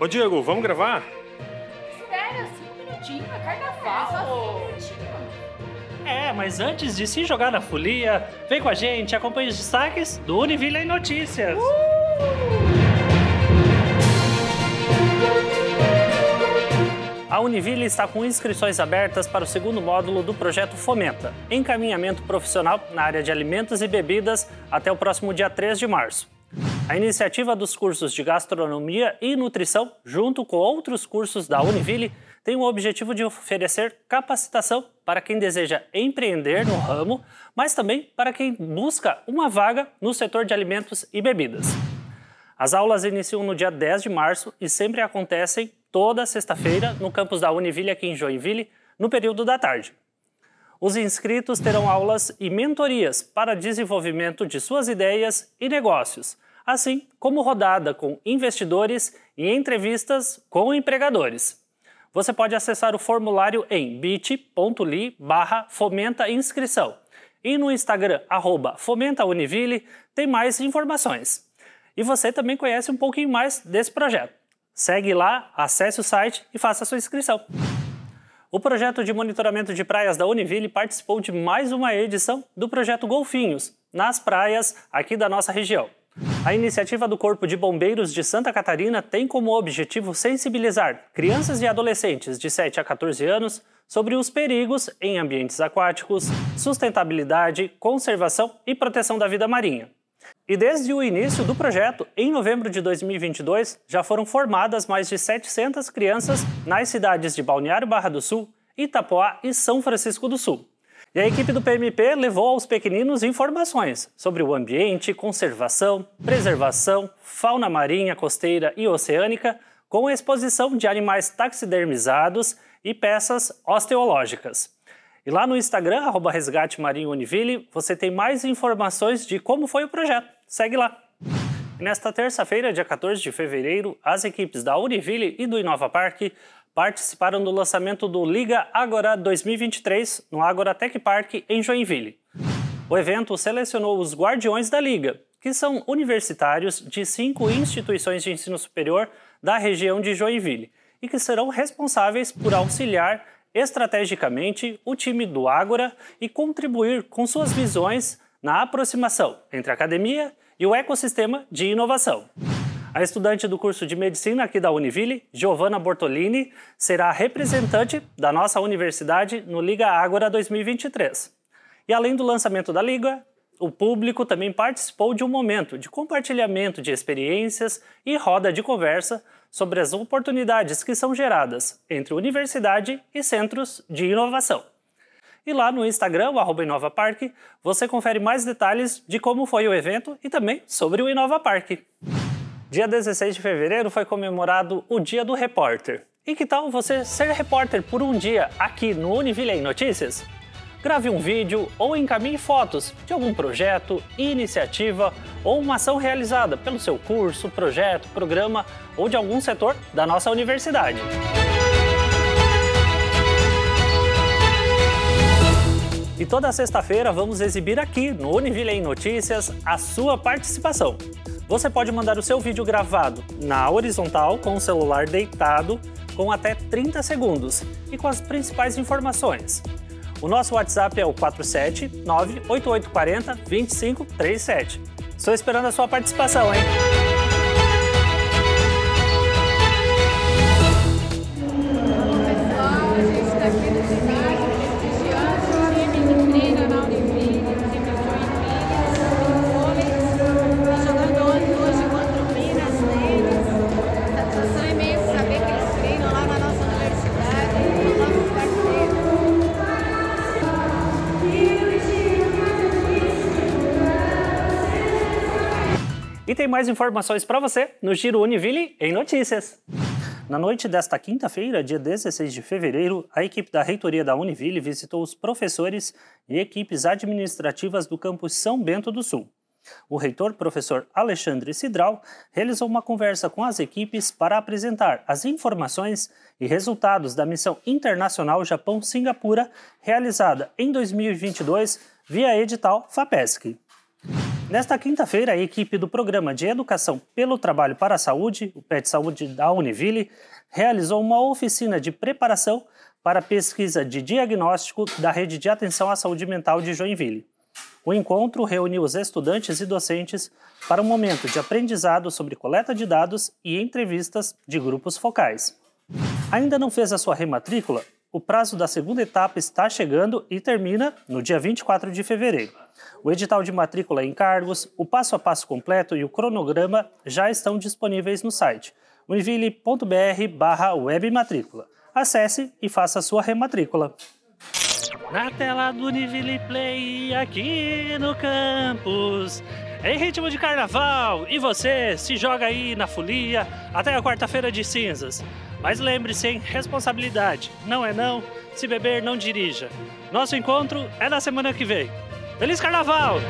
Ô Diego, vamos gravar? Espera, cinco minutinhos, é carnaval. É, mas antes de se jogar na folia, vem com a gente, acompanhe os destaques do Univille em Notícias. A Univille está com inscrições abertas para o segundo módulo do projeto Fomenta, encaminhamento profissional na área de alimentos e bebidas até o próximo dia 3 de março. A iniciativa dos cursos de gastronomia e nutrição, junto com outros cursos da Univille, tem o objetivo de oferecer capacitação para quem deseja empreender no ramo, mas também para quem busca uma vaga no setor de alimentos e bebidas. As aulas iniciam no dia 10 de março e sempre acontecem toda sexta-feira no campus da Univille aqui em Joinville, no período da tarde. Os inscritos terão aulas e mentorias para desenvolvimento de suas ideias e negócios, assim como rodada com investidores e entrevistas com empregadores. Você pode acessar o formulário em bit.ly barra fomenta inscrição e no Instagram arroba fomentauniville tem mais informações. E você também conhece um pouquinho mais desse projeto. Segue lá, acesse o site e faça sua inscrição. O projeto de monitoramento de praias da Univille participou de mais uma edição do projeto Golfinhos, nas praias aqui da nossa região. A iniciativa do Corpo de Bombeiros de Santa Catarina tem como objetivo sensibilizar crianças e adolescentes de 7 a 14 anos sobre os perigos em ambientes aquáticos, sustentabilidade, conservação e proteção da vida marinha. E desde o início do projeto, em novembro de 2022, já foram formadas mais de 700 crianças nas cidades de Balneário Barra do Sul, Itapoá e São Francisco do Sul. E a equipe do PMP levou aos pequeninos informações sobre o ambiente, conservação, preservação, fauna marinha, costeira e oceânica, com a exposição de animais taxidermizados e peças osteológicas. E lá no Instagram, arroba Resgate Marinho Univille, você tem mais informações de como foi o projeto. Segue lá! E nesta terça-feira, dia 14 de fevereiro, as equipes da Univille e do Inova Park participaram do lançamento do Liga Agora 2023 no Agora Tech Park em Joinville. O evento selecionou os guardiões da Liga, que são universitários de cinco instituições de ensino superior da região de Joinville e que serão responsáveis por auxiliar estrategicamente o time do Ágora e contribuir com suas visões na aproximação entre a academia e o ecossistema de inovação. A estudante do curso de medicina aqui da Univille, Giovanna Bortolini, será representante da nossa universidade no Liga Ágora 2023. E além do lançamento da Liga, o público também participou de um momento de compartilhamento de experiências e roda de conversa sobre as oportunidades que são geradas entre universidade e centros de inovação. E lá no Instagram, o arroba Inova Park, você confere mais detalhes de como foi o evento e também sobre o Inova Park. Dia 16 de fevereiro foi comemorado o Dia do Repórter. E que tal você ser repórter por um dia aqui no Univille Notícias? grave um vídeo ou encaminhe fotos de algum projeto, iniciativa ou uma ação realizada pelo seu curso, projeto, programa ou de algum setor da nossa universidade. E toda sexta-feira vamos exibir aqui no Univille Notícias a sua participação. Você pode mandar o seu vídeo gravado na horizontal com o celular deitado com até 30 segundos e com as principais informações. O nosso WhatsApp é o 47988402537. Estou esperando a sua participação, hein? E tem mais informações para você no Giro Univille em Notícias. Na noite desta quinta-feira, dia 16 de fevereiro, a equipe da reitoria da Univille visitou os professores e equipes administrativas do campus São Bento do Sul. O reitor, professor Alexandre Cidral, realizou uma conversa com as equipes para apresentar as informações e resultados da missão internacional Japão-Singapura, realizada em 2022 via edital FAPESC. Nesta quinta-feira, a equipe do Programa de Educação pelo Trabalho para a Saúde, o PET Saúde da Univille, realizou uma oficina de preparação para a pesquisa de diagnóstico da Rede de Atenção à Saúde Mental de Joinville. O encontro reuniu os estudantes e docentes para um momento de aprendizado sobre coleta de dados e entrevistas de grupos focais. Ainda não fez a sua rematrícula? O prazo da segunda etapa está chegando e termina no dia 24 de fevereiro. O edital de matrícula em cargos, o passo a passo completo e o cronograma já estão disponíveis no site univille.br/webmatrícula. Acesse e faça a sua rematrícula. Na tela do Univille Play, aqui no campus, em ritmo de carnaval, e você se joga aí na folia até a quarta-feira de cinzas. Mas lembre-se, hein? Responsabilidade. Não é não. Se beber, não dirija. Nosso encontro é na semana que vem. Feliz Carnaval!